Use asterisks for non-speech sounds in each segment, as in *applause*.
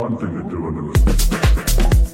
One thing to do in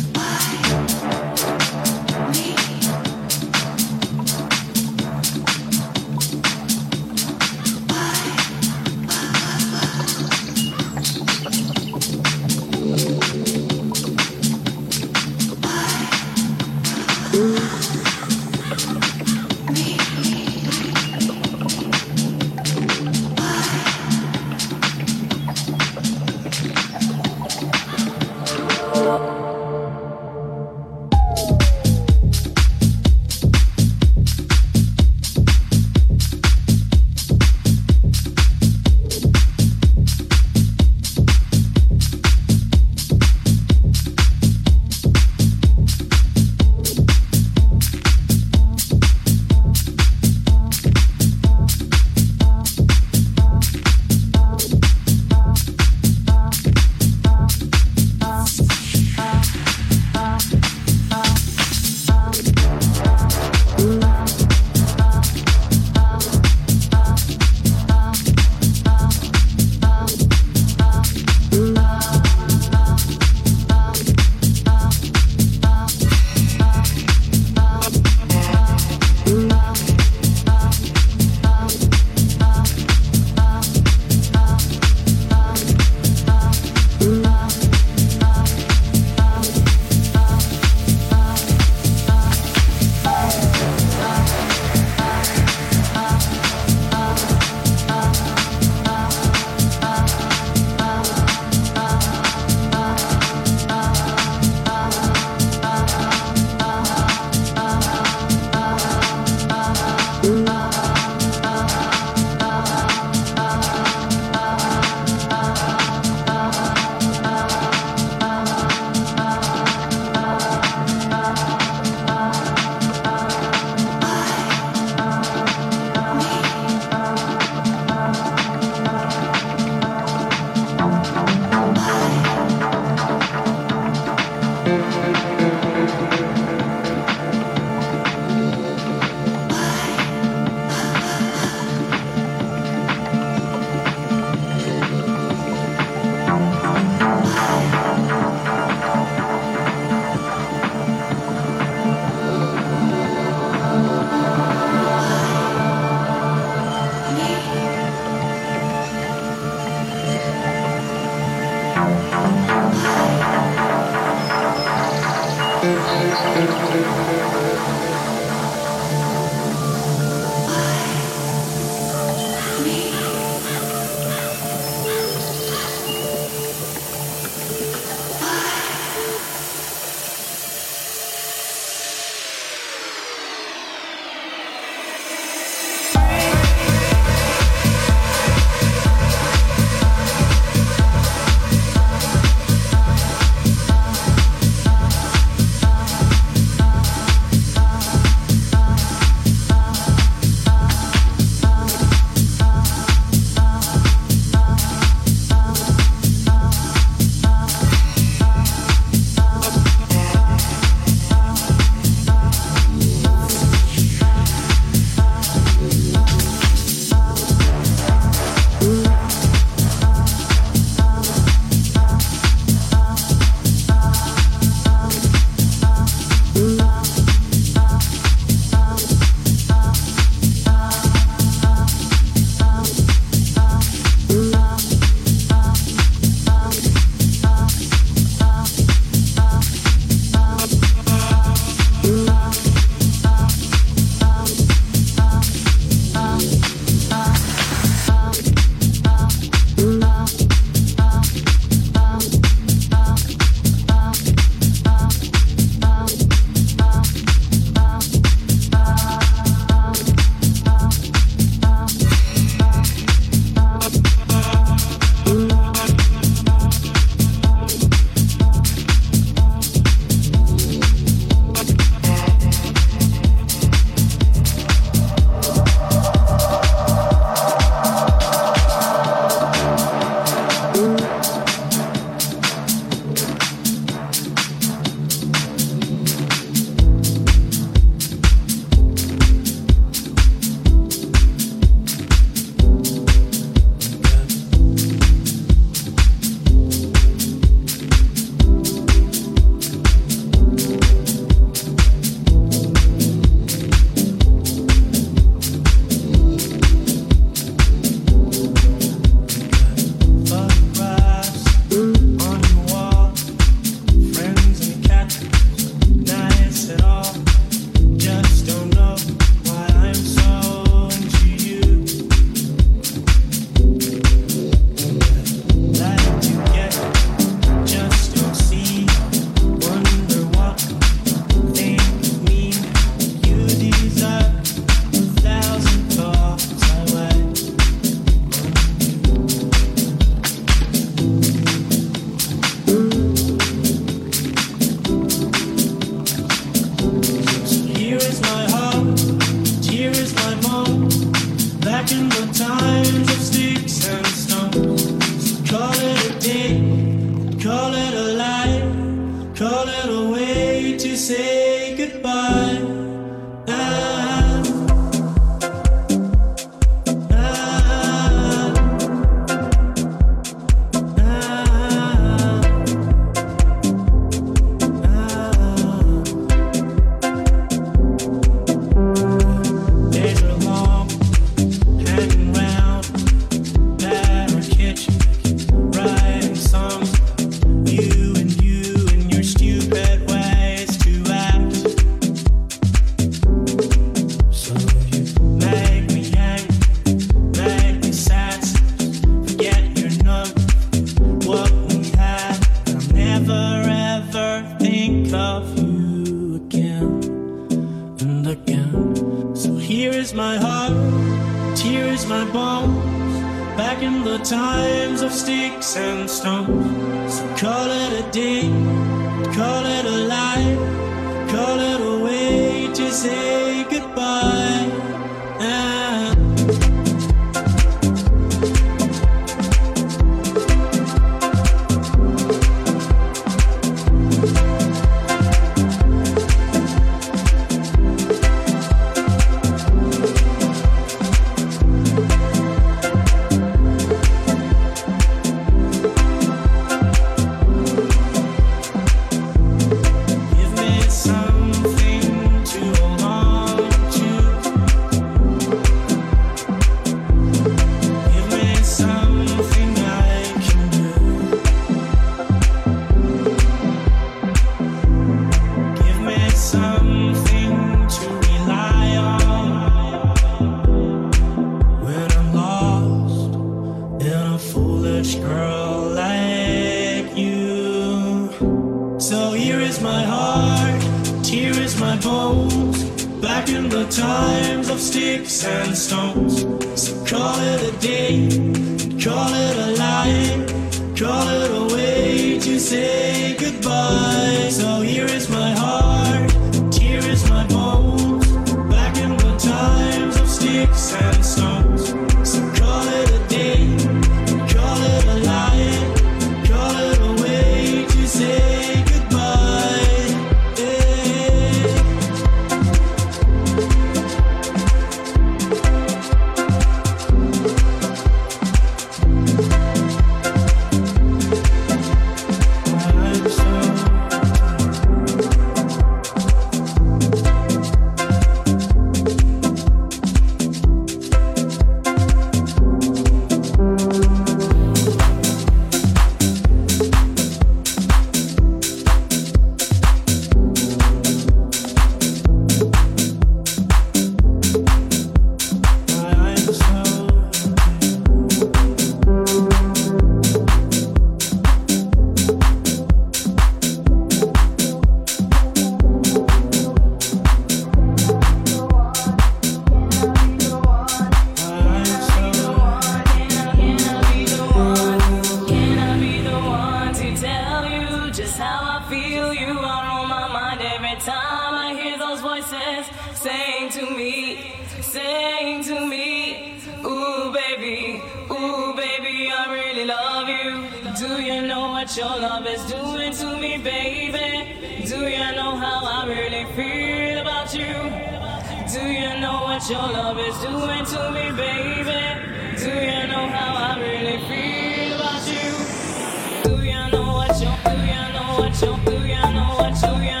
what you're doing, know what you're.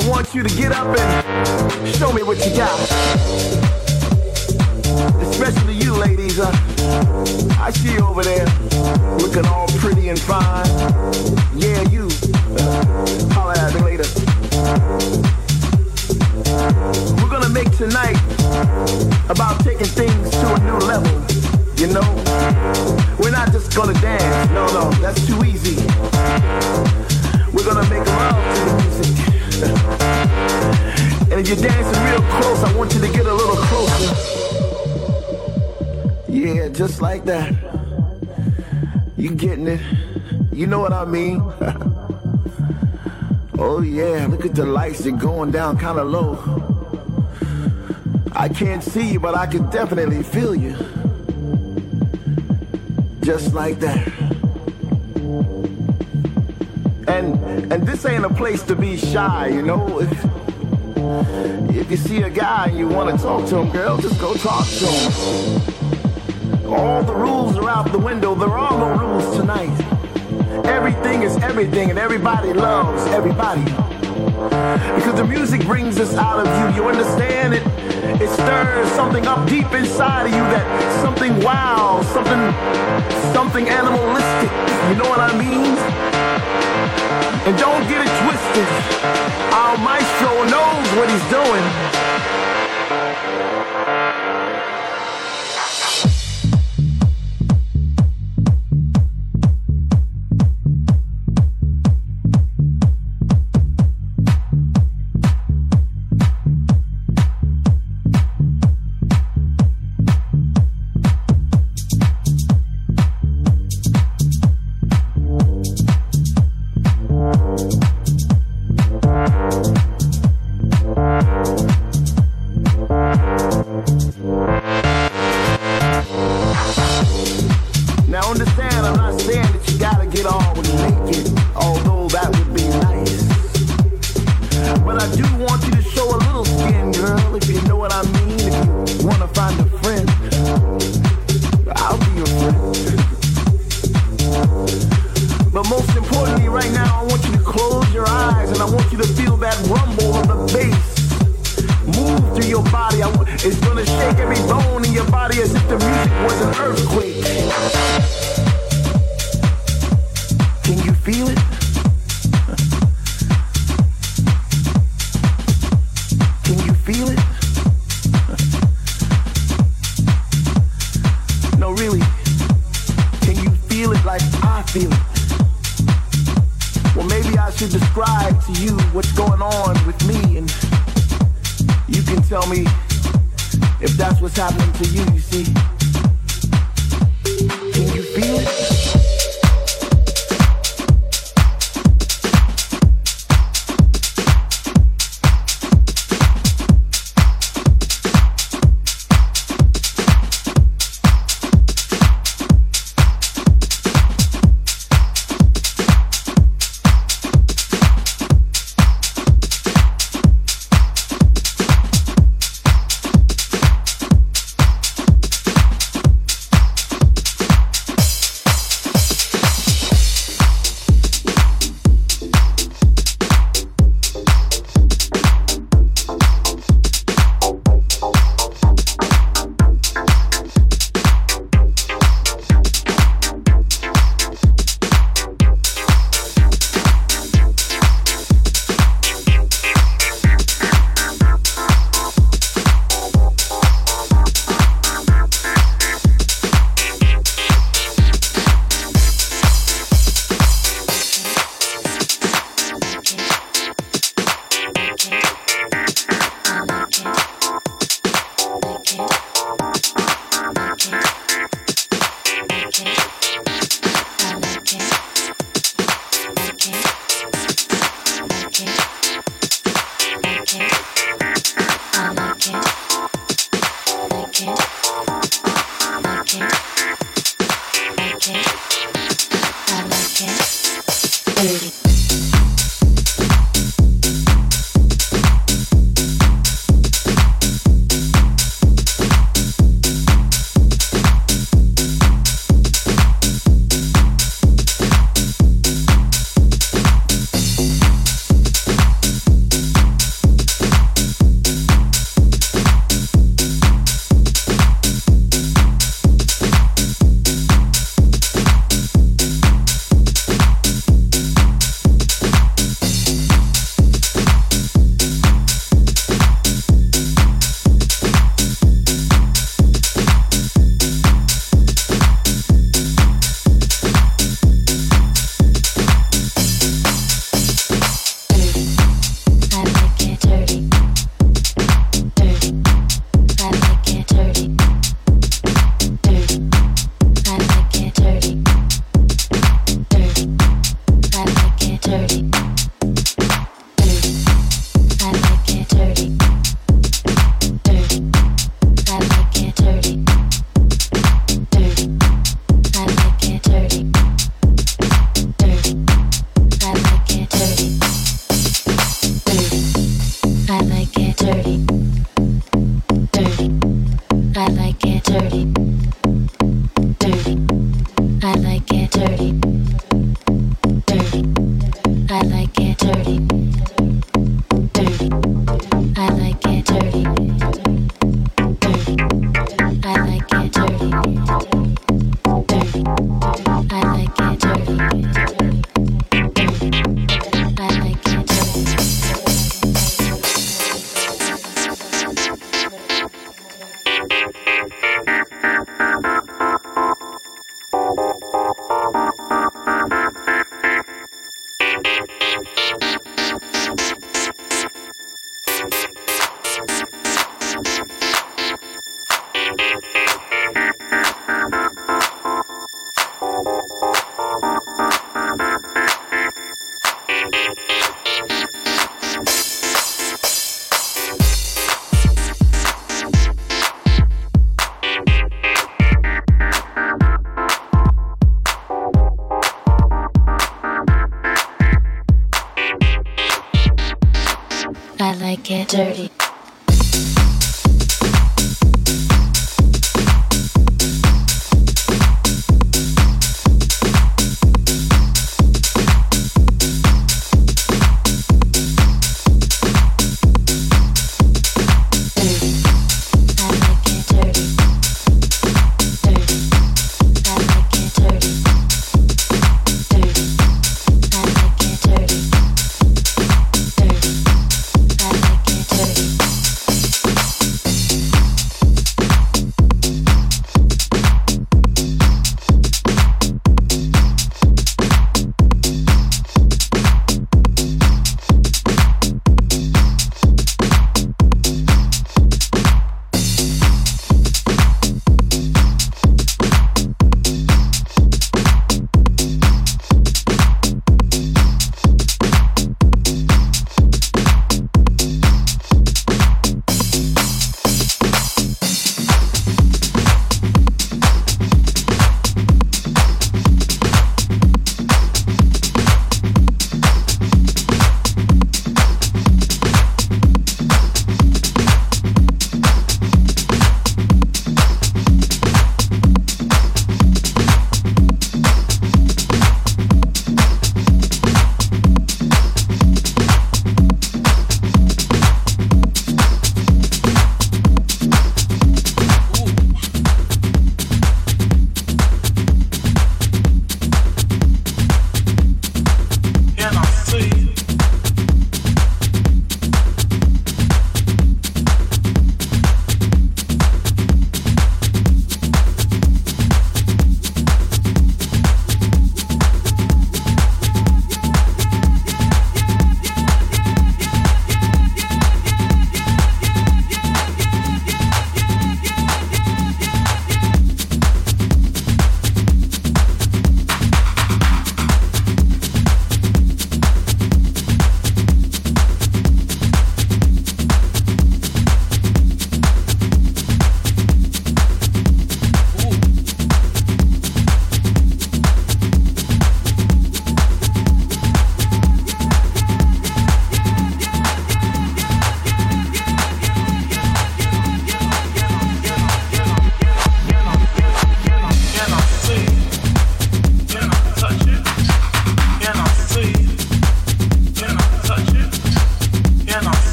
I want you to get up and show me what you got. Especially you ladies. Uh, I see you over there looking all pretty and fine. Yeah, you. Uh, holla at me later. We're gonna make tonight about taking things to a new level. You know, we're not just gonna dance. No, no, that's too easy. We're gonna make love to the music. And if you're dancing real close, I want you to get a little closer. Yeah, just like that. You getting it? You know what I mean? *laughs* oh yeah, look at the lights, they're going down kind of low. I can't see you, but I can definitely feel you. Just like that. And and this ain't a place to be shy, you know. If, if you see a guy and you want to talk to him, girl, just go talk to him. All the rules are out the window. There are no rules tonight. Everything is everything, and everybody loves everybody. Because the music brings this out of you. You understand it? It stirs something up deep inside of you that something wow, something something animalistic. You know what I mean? And don't get it twisted. Our maestro knows what he's doing.